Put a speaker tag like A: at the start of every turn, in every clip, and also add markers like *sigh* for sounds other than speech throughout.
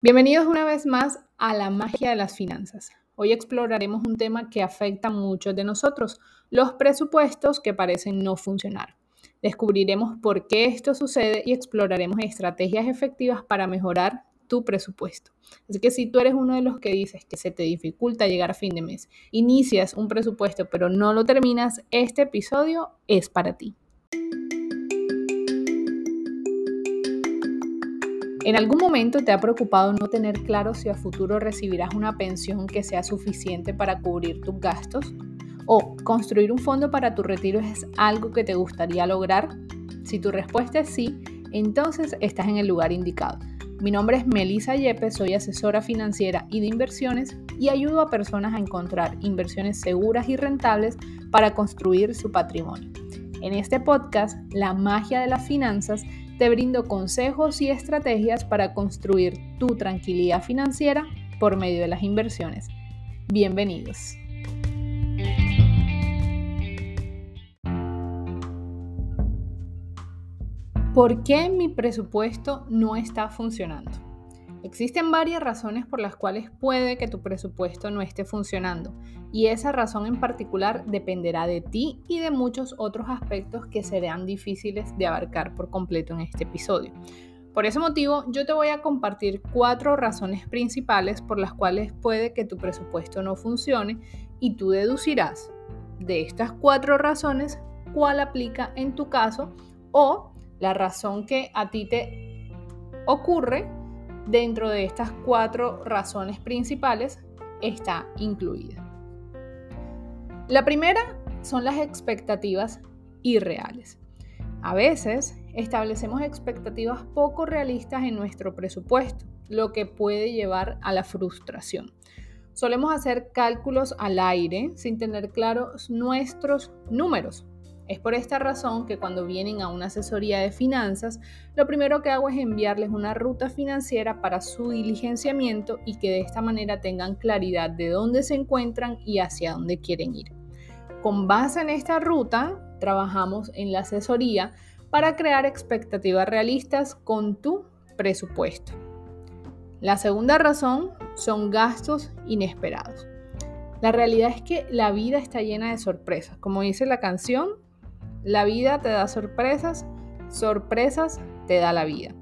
A: Bienvenidos una vez más a la magia de las finanzas. Hoy exploraremos un tema que afecta a muchos de nosotros, los presupuestos que parecen no funcionar. Descubriremos por qué esto sucede y exploraremos estrategias efectivas para mejorar tu presupuesto. Así que si tú eres uno de los que dices que se te dificulta llegar a fin de mes, inicias un presupuesto pero no lo terminas, este episodio es para ti. ¿En algún momento te ha preocupado no tener claro si a futuro recibirás una pensión que sea suficiente para cubrir tus gastos? ¿O construir un fondo para tu retiro es algo que te gustaría lograr? Si tu respuesta es sí, entonces estás en el lugar indicado. Mi nombre es Melissa Yepes, soy asesora financiera y de inversiones y ayudo a personas a encontrar inversiones seguras y rentables para construir su patrimonio. En este podcast, La magia de las finanzas, te brindo consejos y estrategias para construir tu tranquilidad financiera por medio de las inversiones. Bienvenidos. ¿Por qué mi presupuesto no está funcionando? Existen varias razones por las cuales puede que tu presupuesto no esté funcionando y esa razón en particular dependerá de ti y de muchos otros aspectos que serán difíciles de abarcar por completo en este episodio. Por ese motivo, yo te voy a compartir cuatro razones principales por las cuales puede que tu presupuesto no funcione y tú deducirás de estas cuatro razones cuál aplica en tu caso o la razón que a ti te ocurre dentro de estas cuatro razones principales está incluida. La primera son las expectativas irreales. A veces establecemos expectativas poco realistas en nuestro presupuesto, lo que puede llevar a la frustración. Solemos hacer cálculos al aire sin tener claros nuestros números, es por esta razón que cuando vienen a una asesoría de finanzas, lo primero que hago es enviarles una ruta financiera para su diligenciamiento y que de esta manera tengan claridad de dónde se encuentran y hacia dónde quieren ir. Con base en esta ruta, trabajamos en la asesoría para crear expectativas realistas con tu presupuesto. La segunda razón son gastos inesperados. La realidad es que la vida está llena de sorpresas. Como dice la canción, la vida te da sorpresas, sorpresas te da la vida.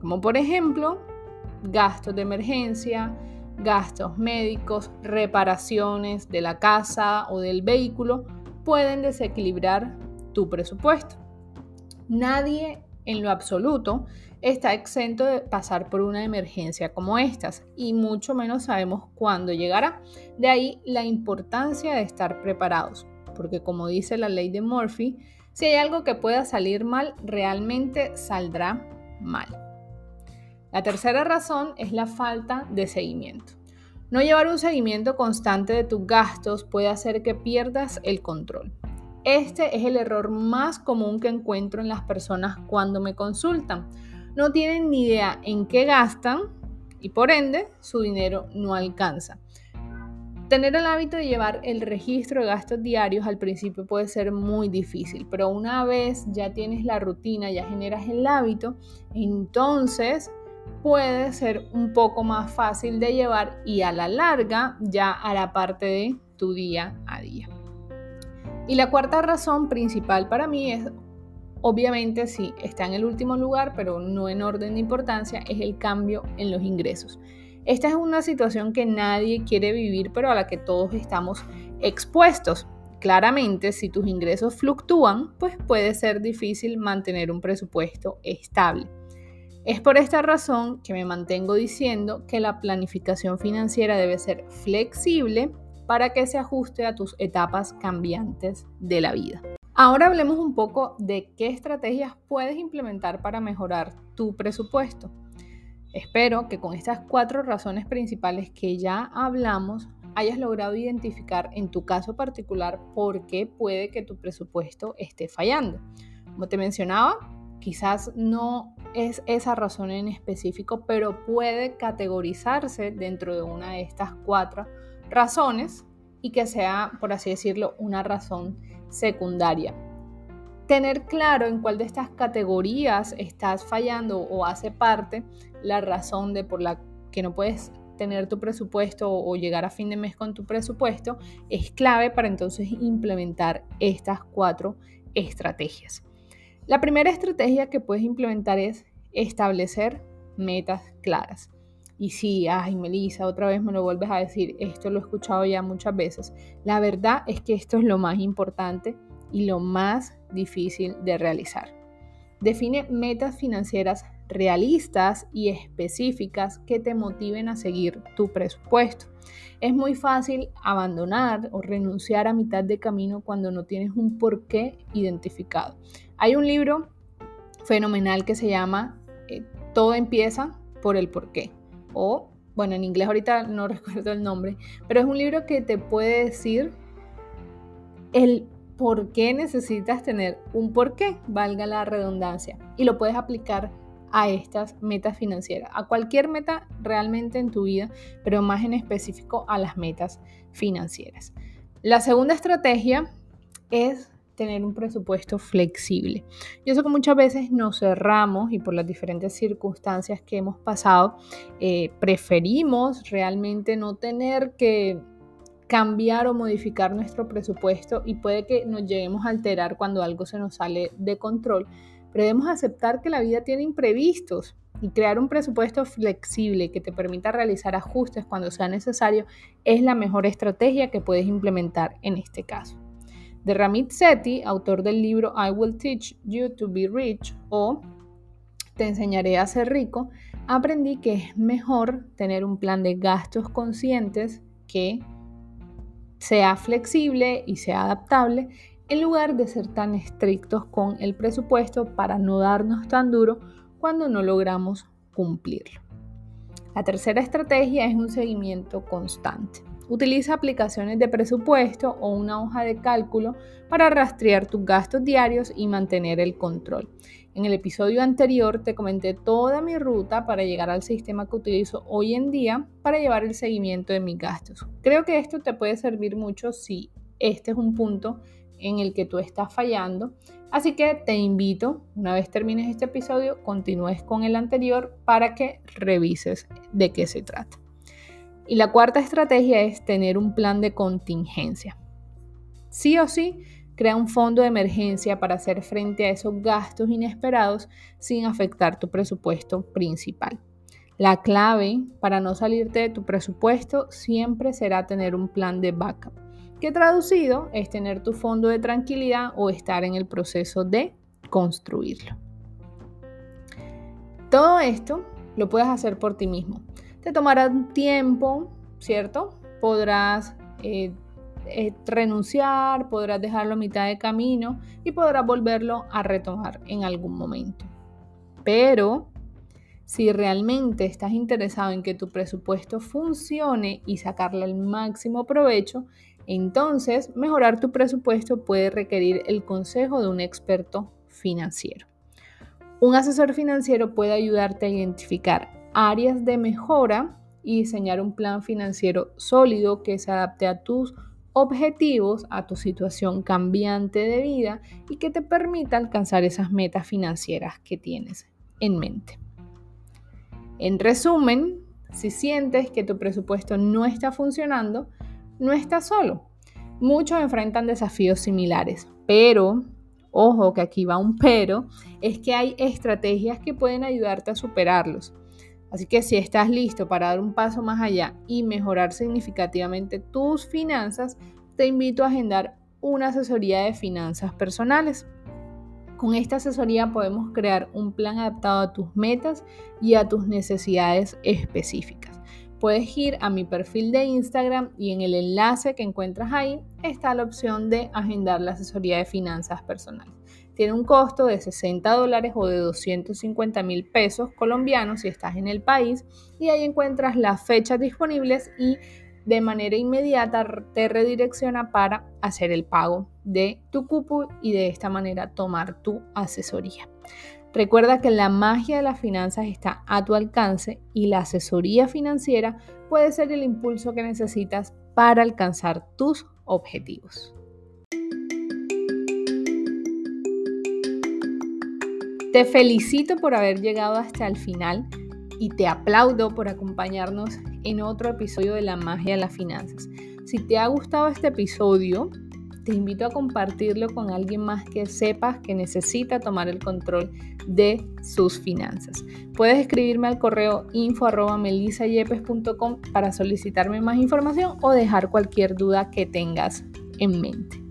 A: Como por ejemplo, gastos de emergencia, gastos médicos, reparaciones de la casa o del vehículo pueden desequilibrar tu presupuesto. Nadie en lo absoluto está exento de pasar por una emergencia como estas y mucho menos sabemos cuándo llegará. De ahí la importancia de estar preparados porque como dice la ley de Murphy, si hay algo que pueda salir mal, realmente saldrá mal. La tercera razón es la falta de seguimiento. No llevar un seguimiento constante de tus gastos puede hacer que pierdas el control. Este es el error más común que encuentro en las personas cuando me consultan. No tienen ni idea en qué gastan y por ende su dinero no alcanza. Tener el hábito de llevar el registro de gastos diarios al principio puede ser muy difícil, pero una vez ya tienes la rutina, ya generas el hábito, entonces puede ser un poco más fácil de llevar y a la larga ya hará parte de tu día a día. Y la cuarta razón principal para mí es, obviamente sí, está en el último lugar, pero no en orden de importancia, es el cambio en los ingresos. Esta es una situación que nadie quiere vivir, pero a la que todos estamos expuestos. Claramente, si tus ingresos fluctúan, pues puede ser difícil mantener un presupuesto estable. Es por esta razón que me mantengo diciendo que la planificación financiera debe ser flexible para que se ajuste a tus etapas cambiantes de la vida. Ahora hablemos un poco de qué estrategias puedes implementar para mejorar tu presupuesto. Espero que con estas cuatro razones principales que ya hablamos hayas logrado identificar en tu caso particular por qué puede que tu presupuesto esté fallando. Como te mencionaba, quizás no es esa razón en específico, pero puede categorizarse dentro de una de estas cuatro razones y que sea, por así decirlo, una razón secundaria tener claro en cuál de estas categorías estás fallando o hace parte la razón de por la que no puedes tener tu presupuesto o llegar a fin de mes con tu presupuesto, es clave para entonces implementar estas cuatro estrategias. La primera estrategia que puedes implementar es establecer metas claras. Y sí, ay, Melissa, otra vez me lo vuelves a decir, esto lo he escuchado ya muchas veces. La verdad es que esto es lo más importante y lo más difícil de realizar. Define metas financieras realistas y específicas que te motiven a seguir tu presupuesto. Es muy fácil abandonar o renunciar a mitad de camino cuando no tienes un porqué identificado. Hay un libro fenomenal que se llama eh, Todo empieza por el porqué. O, bueno, en inglés ahorita no *laughs* recuerdo el nombre, pero es un libro que te puede decir el por qué necesitas tener un porqué, valga la redundancia, y lo puedes aplicar a estas metas financieras, a cualquier meta realmente en tu vida, pero más en específico a las metas financieras. La segunda estrategia es tener un presupuesto flexible. Yo sé que muchas veces nos cerramos y por las diferentes circunstancias que hemos pasado, eh, preferimos realmente no tener que cambiar o modificar nuestro presupuesto y puede que nos lleguemos a alterar cuando algo se nos sale de control pero debemos aceptar que la vida tiene imprevistos y crear un presupuesto flexible que te permita realizar ajustes cuando sea necesario es la mejor estrategia que puedes implementar en este caso. De Ramit Sethi, autor del libro I Will Teach You to Be Rich o Te enseñaré a ser rico, aprendí que es mejor tener un plan de gastos conscientes que sea flexible y sea adaptable en lugar de ser tan estrictos con el presupuesto para no darnos tan duro cuando no logramos cumplirlo. La tercera estrategia es un seguimiento constante. Utiliza aplicaciones de presupuesto o una hoja de cálculo para rastrear tus gastos diarios y mantener el control. En el episodio anterior te comenté toda mi ruta para llegar al sistema que utilizo hoy en día para llevar el seguimiento de mis gastos. Creo que esto te puede servir mucho si este es un punto en el que tú estás fallando. Así que te invito, una vez termines este episodio, continúes con el anterior para que revises de qué se trata. Y la cuarta estrategia es tener un plan de contingencia. Sí o sí, crea un fondo de emergencia para hacer frente a esos gastos inesperados sin afectar tu presupuesto principal. La clave para no salirte de tu presupuesto siempre será tener un plan de backup que traducido es tener tu fondo de tranquilidad o estar en el proceso de construirlo. Todo esto lo puedes hacer por ti mismo. Te tomará tiempo, ¿cierto? Podrás eh, eh, renunciar, podrás dejarlo a mitad de camino y podrás volverlo a retomar en algún momento. Pero si realmente estás interesado en que tu presupuesto funcione y sacarle el máximo provecho, entonces, mejorar tu presupuesto puede requerir el consejo de un experto financiero. Un asesor financiero puede ayudarte a identificar áreas de mejora y diseñar un plan financiero sólido que se adapte a tus objetivos, a tu situación cambiante de vida y que te permita alcanzar esas metas financieras que tienes en mente. En resumen, si sientes que tu presupuesto no está funcionando, no estás solo. Muchos enfrentan desafíos similares, pero, ojo que aquí va un pero, es que hay estrategias que pueden ayudarte a superarlos. Así que si estás listo para dar un paso más allá y mejorar significativamente tus finanzas, te invito a agendar una asesoría de finanzas personales. Con esta asesoría podemos crear un plan adaptado a tus metas y a tus necesidades específicas puedes ir a mi perfil de Instagram y en el enlace que encuentras ahí está la opción de agendar la asesoría de finanzas personales. Tiene un costo de 60 dólares o de 250 mil pesos colombianos si estás en el país y ahí encuentras las fechas disponibles y de manera inmediata te redirecciona para hacer el pago de tu cupo y de esta manera tomar tu asesoría. Recuerda que la magia de las finanzas está a tu alcance y la asesoría financiera puede ser el impulso que necesitas para alcanzar tus objetivos. Te felicito por haber llegado hasta el final. y te aplaudo por acompañarnos en otro episodio de La magia de las finanzas. Si te ha gustado este episodio, te invito a compartirlo con alguien más que sepas que necesita tomar el control de sus finanzas. Puedes escribirme al correo info para solicitarme más información o dejar cualquier duda que tengas en mente.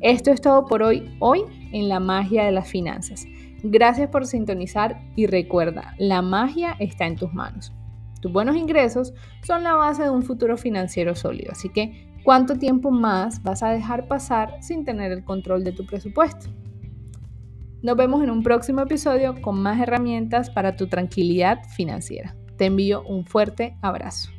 A: Esto es todo por hoy, hoy en la magia de las finanzas. Gracias por sintonizar y recuerda, la magia está en tus manos. Tus buenos ingresos son la base de un futuro financiero sólido, así que ¿cuánto tiempo más vas a dejar pasar sin tener el control de tu presupuesto? Nos vemos en un próximo episodio con más herramientas para tu tranquilidad financiera. Te envío un fuerte abrazo.